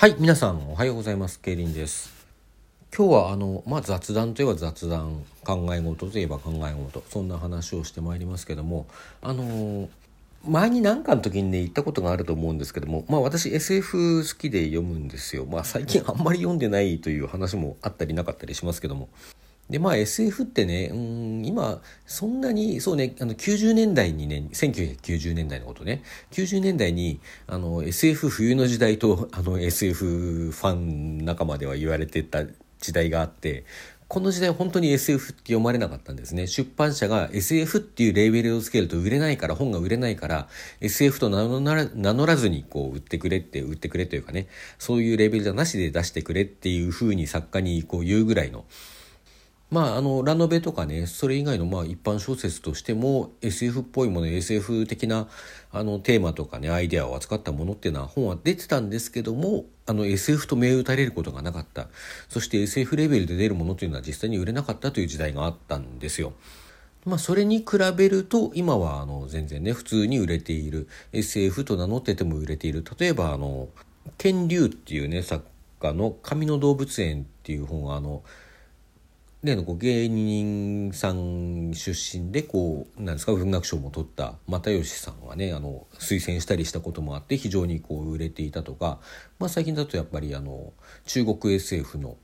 はい、皆さんおはようございます。ケイリンです。今日はあの、まあ、雑談といえば雑談、考え事といえば考え事、そんな話をしてまいりますけども、あの前に何かの時にね言ったことがあると思うんですけどもまあ私 SF 好きで読むんですよまあ最近あんまり読んでないという話もあったりなかったりしますけどもでまあ SF ってねうん今そんなにそうねあの90年代にね1990年代のことね90年代にあの SF 冬の時代とあの SF ファン仲間では言われてた時代があってこの時代本当に SF って読まれなかったんですね。出版社が SF っていうレーベルをつけると売れないから本が売れないから SF と名乗らずにこう売ってくれって売ってくれというかねそういうレーベルじゃなしで出してくれっていうふうに作家にこう言うぐらいのまあ、あのラノベとかねそれ以外のまあ一般小説としても SF っぽいもの SF 的なあのテーマとかねアイデアを扱ったものっていうのは本は出てたんですけどもあの SF と銘打たれることがなかった。そして SF レベルで出るものというのは実際に売れなかったという時代があったんですよ。まあ、それに比べると今はあの全然ね普通に売れている。SF と名乗ってても売れている。例えばあのケン・リュウっていうね作家の「神の動物園」っていう本があの例のこう芸人さん出身でこうなんですか文学賞も取った又吉さんはねあの推薦したりしたこともあって非常にこう売れていたとか、まあ、最近だとやっぱりあの中国 SF の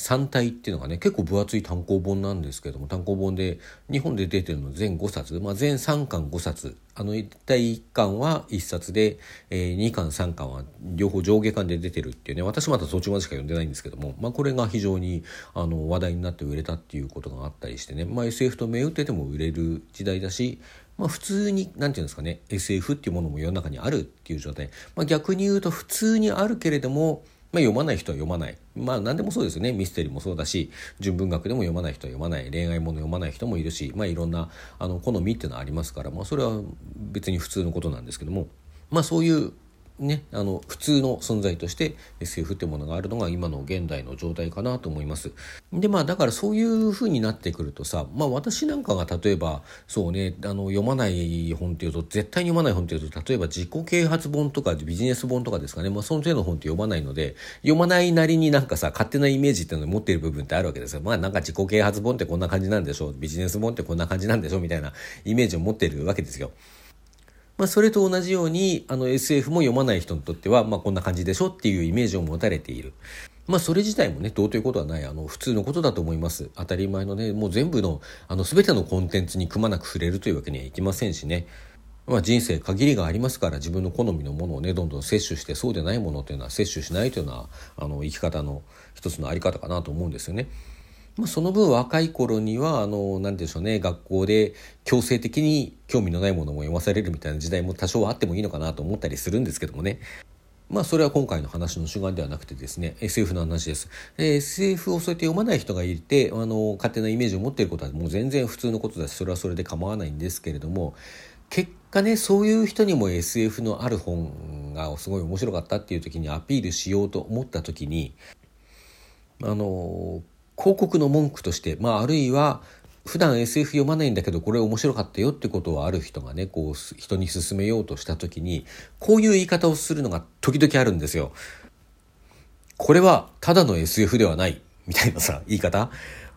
三体っていうのがね結構分厚い単行本なんですけども単行本で日本で出てるの全5冊、まあ、全3巻5冊。あの第1巻は1冊で、えー、2巻3巻は両方上下巻で出てるっていうね。私まだ途中までしか読んでないんですけども、まあ、これが非常にあの話題になって売れたっていうことがあったりしてね、まあ、SF と銘打ってても売れる時代だしまあ、普通に何て言うんですかね SF っていうものも世の中にあるっていう状態、まあ、逆に言うと普通にあるけれどもまあ、読まない人は読まない。まあ何でもそうですよね。ミステリーもそうだし、純文学でも読まない人は読まない。恋愛もの読まない人もいるし、まあいろんなあの好みっていうのはありますから、まあそれは別に普通のことなんですけども、まあそういうね、あの普通の存在として SF ってものがあるのが今の現代の状態かなと思います。でまあだからそういう風になってくるとさまあ私なんかが例えばそうねあの読まない本っていうと絶対に読まない本っていうと例えば自己啓発本とかビジネス本とかですかね、まあ、その程度の本って読まないので読まないなりになんかさ勝手なイメージっていうのを持っている部分ってあるわけですよ。まあなんか自己啓発本ってこんな感じなんでしょうビジネス本ってこんな感じなんでしょうみたいなイメージを持っているわけですよ。まあ、それと同じようにあの SF も読まない人にとっては、まあ、こんな感じでしょっていうイメージを持たれている。まあそれ自体もねどうということはないあの普通のことだと思います当たり前のねもう全部のあの全てのコンテンツにくまなく触れるというわけにはいきませんしねまあ、人生限りがありますから自分の好みのものをねどんどん摂取してそうでないものというのは摂取しないというのはあの生き方の一つのあり方かなと思うんですよね。まあ、その分若い頃にはあの何でしょうね学校で強制的に興味のないものも読まされるみたいな時代も多少あってもいいのかなと思ったりするんですけどもね。まあそれは今回の話の主眼ではなくてですね SF の話です。で SF をそうやって読まない人がいてあの勝手なイメージを持っていることはもう全然普通のことだしそれはそれで構わないんですけれども結果ねそういう人にも SF のある本がすごい面白かったっていう時にアピールしようと思った時にあの広告の文句として、まあ、あるいは普段 SF 読まないんだけどこれ面白かったよってことをある人がねこう人に勧めようとした時にこういう言い方をするのが時々あるんですよ。これはただの SF ではないみたいなさ言い方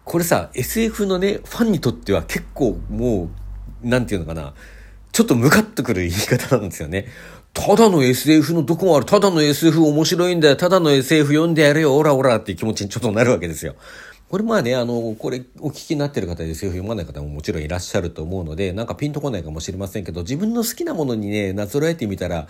これさ SF のねファンにとっては結構もう何て言うのかなちょっとムカッとくる言い方なんですよね。ただの SF のどこもある。ただの SF 面白いんだよ。ただの SF 読んでやるよ。オラオラっていう気持ちにちょっとなるわけですよ。これまあね、あの、これお聞きになってる方で SF 読まない方ももちろんいらっしゃると思うので、なんかピンとこないかもしれませんけど、自分の好きなものにね、なぞらえてみたら、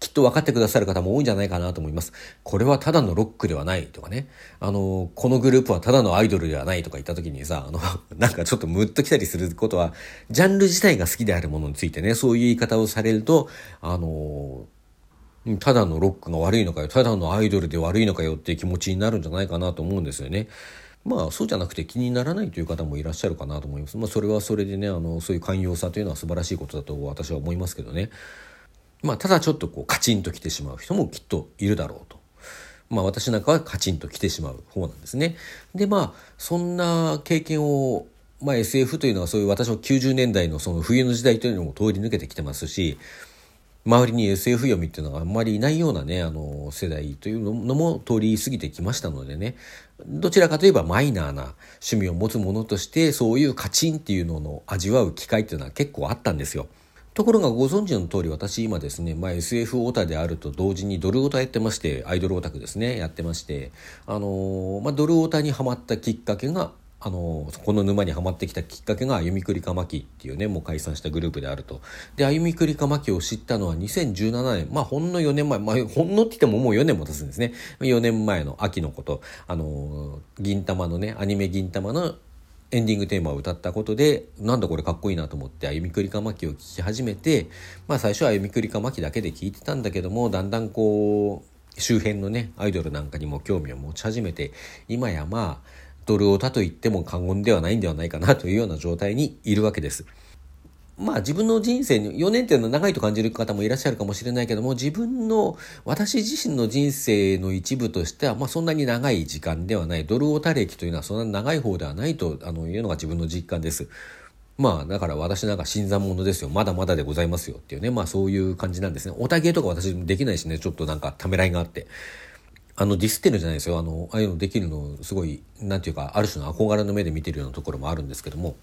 きっと分かってくださる方も多いんじゃないかなと思います。これはただのロックではないとかね。あの、このグループはただのアイドルではないとか言った時にさ、あの、なんかちょっとムッときたりすることは、ジャンル自体が好きであるものについてね、そういう言い方をされると、あの、ただのロックが悪いのかよ、ただのアイドルで悪いのかよっていう気持ちになるんじゃないかなと思うんですよね。まあそうじゃなくて気にならないという方もいらっしゃるかなと思います。まあそれはそれでね、あの、そういう寛容さというのは素晴らしいことだと私は思いますけどね。まあただちょっとこうカチンと来てしまう人もきっといるだろうと。まあ私なんかはカチンと来てしまう方なんですね。でまあそんな経験をまあ SF というのはそういう私も90年代のその冬の時代というのも通り抜けてきてますし、周りに SF 読みっていうのがあんまりいないようなね、あの、世代というのも通り過ぎてきましたのでねどちらかといえばマイナーな趣味を持つ者としてそういうカチンっていうのの味わう機会っていうのは結構あったんですよ。ところがご存知の通り私今ですね、まあ、SF オタであると同時にドルオタやってましてアイドルオタクですねやってましてあのまあ、ドルオタにはまったきっかけがあのそこの沼にはまってきたきっかけが「弓栗かまき」っていうねもう解散したグループであると。で歩みくりかまきを知ったのは2017年まあほんの4年前、まあ、ほんのって言ってももう4年も経つんですね4年前の秋のことあの銀玉のねアニメ銀玉のエンディングテーマを歌ったことでなんだこれかっこいいなと思って歩みくりかまきを聴き始めてまあ最初は歩みくりかまきだけで聴いてたんだけどもだんだんこう周辺のねアイドルなんかにも興味を持ち始めて今やまあドルオタと言っても過言ではないんではないかなというような状態にいるわけです。まあ自分の人生に4年っていうのは長いと感じる方もいらっしゃるかもしれないけども自分の私自身の人生の一部としてはまあそんなに長い時間ではないドルオタ歴というのはそんなに長い方ではないとあのいうのが自分の実感です。まあだから私なんか新参者ですよまだまだでございますよっていうねまあそういう感じなんですね。おたげとか私できないしねちょっとなんかためらいがあって。あのディスってるじゃないですよ。あのああいうのできるのすごいなんていうかある種の憧れの目で見てるようなところもあるんですけども、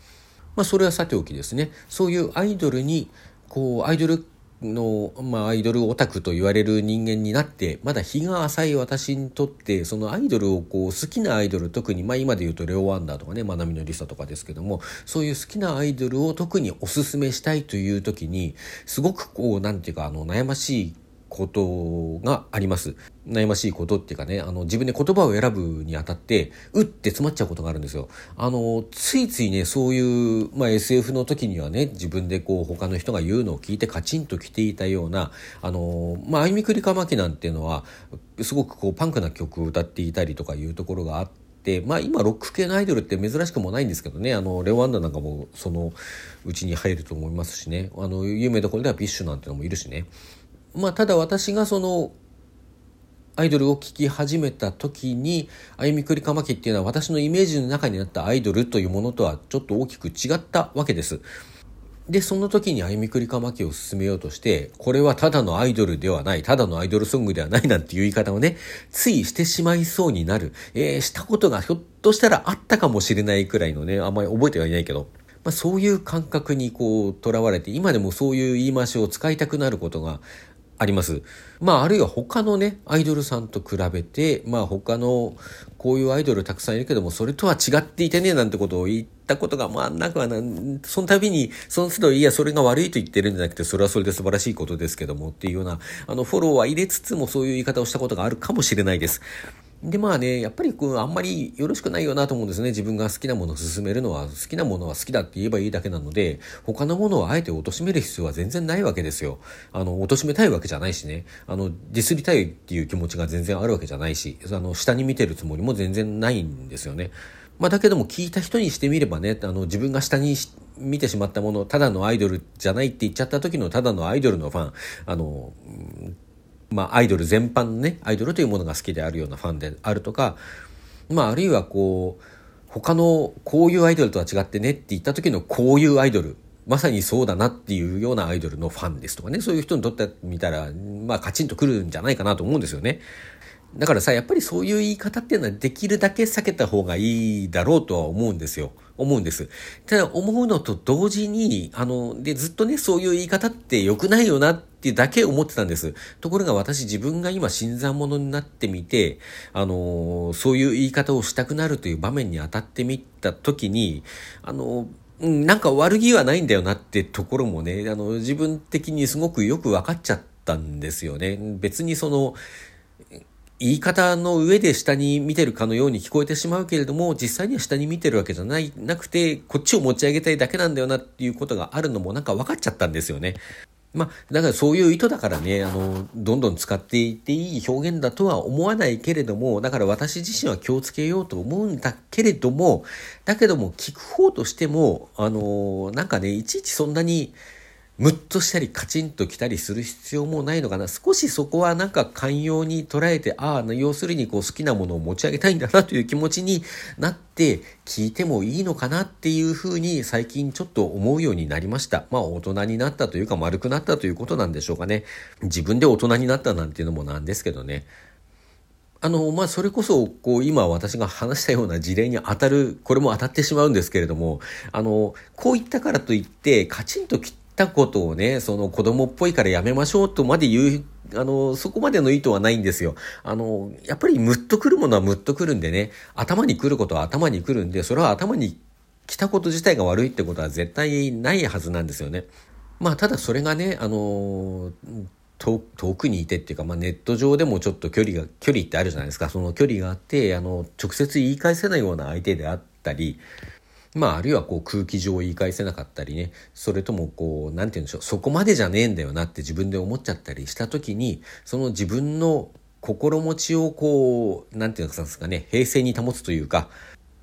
まあ、それはさておきですね。そういうアイドルにこうアイドルの、まあ、アイドルオタクと言われる人間になってまだ日が浅い私にとってそのアイドルをこう好きなアイドル特に、まあ、今で言うとレオ・ワンダーとかねまなみのりさとかですけどもそういう好きなアイドルを特におすすめしたいという時にすごくこうなんていうかあの悩ましいことがあります。悩ましいことっていうかね、あの、自分で言葉を選ぶにあたって、うって詰まっちゃうことがあるんですよ。あの、ついついね、そういう、まあ SF の時にはね、自分でこう、他の人が言うのを聞いてカチンと来ていたような、あの、まあ、あゆみくりかまきなんていうのは、すごくこう、パンクな曲を歌っていたりとかいうところがあって、まあ今ロック系のアイドルって珍しくもないんですけどね、あの、レオアンダなんかもそのうちに入ると思いますしね、あの、有名どころでは BiSH なんてのもいるしね。まあ、ただ私がそのアイドルを聴き始めた時にあゆみくりかまきっていうのは私のイメージの中にあったアイドルというものとはちょっと大きく違ったわけです。で、その時にあゆみくりかまきを進めようとして、これはただのアイドルではない、ただのアイドルソングではないなんていう言い方をね、ついしてしまいそうになる。えー、したことがひょっとしたらあったかもしれないくらいのね、あんまり覚えてはいないけど、まあ、そういう感覚にこう、囚われて、今でもそういう言い回しを使いたくなることがあります。まあ、あるいは他のね、アイドルさんと比べて、まあ、他の、こういうアイドルたくさんいるけども、それとは違っていてね、なんてことを言ったことが、まあ、なくはな、その度に、その都度、いや、それが悪いと言ってるんじゃなくて、それはそれで素晴らしいことですけども、っていうような、あの、フォローは入れつつも、そういう言い方をしたことがあるかもしれないです。でまあねやっぱりこうあんまりよろしくないよなと思うんですね。自分が好きなものを進めるのは好きなものは好きだって言えばいいだけなので他のものをあえて貶める必要は全然ないわけですよ。あの貶めたいわけじゃないしね。あのディスりたいっていう気持ちが全然あるわけじゃないしあの下に見てるつもりも全然ないんですよね。まあ、だけども聞いた人にしてみればねあの自分が下に見てしまったものただのアイドルじゃないって言っちゃった時のただのアイドルのファンあのまあ、アイドル全般のねアイドルというものが好きであるようなファンであるとか、まあ、あるいはこう他のこういうアイドルとは違ってねって言った時のこういうアイドルまさにそうだなっていうようなアイドルのファンですとかねそういう人にとってみたらまあカチンとくるんじゃないかなと思うんですよね。だからさやっぱりそういう言い方っていうのはできるだけ避けた方がいいだろうとは思うんですよ。思うんです。ただ思うのと同時に、あの、で、ずっとね、そういう言い方って良くないよなっってだけ思ってたんです。ところが私自分が今新参者になってみて、あの、そういう言い方をしたくなるという場面に当たってみた時に、あの、うん、なんか悪気はないんだよなってところもね、あの、自分的にすごくよく分かっちゃったんですよね。別にその、言い方の上で下に見てるかのように聞こえてしまうけれども、実際には下に見てるわけじゃない、なくて、こっちを持ち上げたいだけなんだよなっていうことがあるのもなんか分かっちゃったんですよね。まあ、だからそういう意図だからね、あの、どんどん使っていっていい表現だとは思わないけれども、だから私自身は気をつけようと思うんだけれども、だけども聞く方としても、あの、なんかね、いちいちそんなに、ムッとしたりカチンときたりする必要もないのかな。少しそこはなんか寛容に捉えてああ要するにこう好きなものを持ち上げたいんだなという気持ちになって聞いてもいいのかなっていうふうに最近ちょっと思うようになりました。まあ大人になったというか丸くなったということなんでしょうかね。自分で大人になったなんていうのもなんですけどね。あの、まあ、それこそ、こう、今私が話したような事例に当たる、これも当たってしまうんですけれども、あの、こう言ったからといって、カチンと切ったことをね、その子供っぽいからやめましょうとまで言う、あの、そこまでの意図はないんですよ。あの、やっぱりムッとくるものはムッとくるんでね、頭に来ることは頭に来るんで、それは頭に来たこと自体が悪いってことは絶対ないはずなんですよね。まあ、ただそれがね、あの遠くにいてっていうか、まあ、ネット上でもちょっと距離が距離ってあるじゃないですかその距離があってあの直接言い返せないような相手であったりまあ、あるいはこう空気上を言い返せなかったりね、それともこう、なんて言うんでしょう、そこまでじゃねえんだよなって自分で思っちゃったりした時に、その自分の心持ちをこう、なんていうんですかね、平静に保つというか、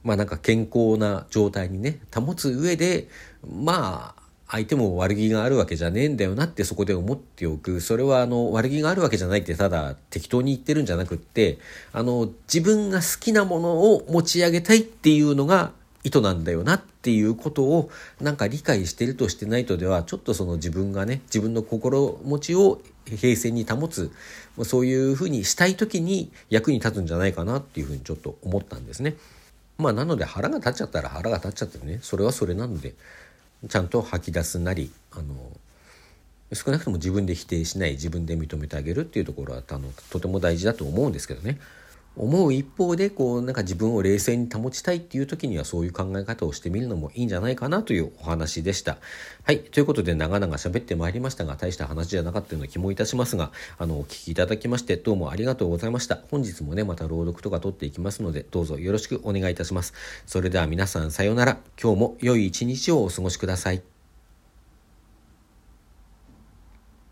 まあなんか健康な状態にね、保つ上で、まあ、相手も悪気があるわけじゃねえんだよなってそこで思っておく。それはあの悪気があるわけじゃないってただ適当に言ってるんじゃなくって、あの自分が好きなものを持ち上げたいっていうのが意図なんだよなっていうことをなんか理解してるとしてないとではちょっとその自分がね自分の心持ちを平静に保つそういうふうにしたい時に役に立つんじゃないかなっていうふうにちょっと思ったんですね。まあなので腹が立っちゃったら腹が立っちゃってねそれはそれなのでちゃんと吐き出すなりあの少なくとも自分で否定しない自分で認めてあげるっていうところはあのとても大事だと思うんですけどね。思う一方でこうなんか自分を冷静に保ちたいっていう時にはそういう考え方をしてみるのもいいんじゃないかなというお話でした。はい。ということで長々喋ってまいりましたが大した話じゃなかったような気もいたしますがあのお聞きいただきましてどうもありがとうございました。本日もねまた朗読とか撮っていきますのでどうぞよろしくお願いいたします。それでは皆さんさようなら。今日も良い一日をお過ごしください。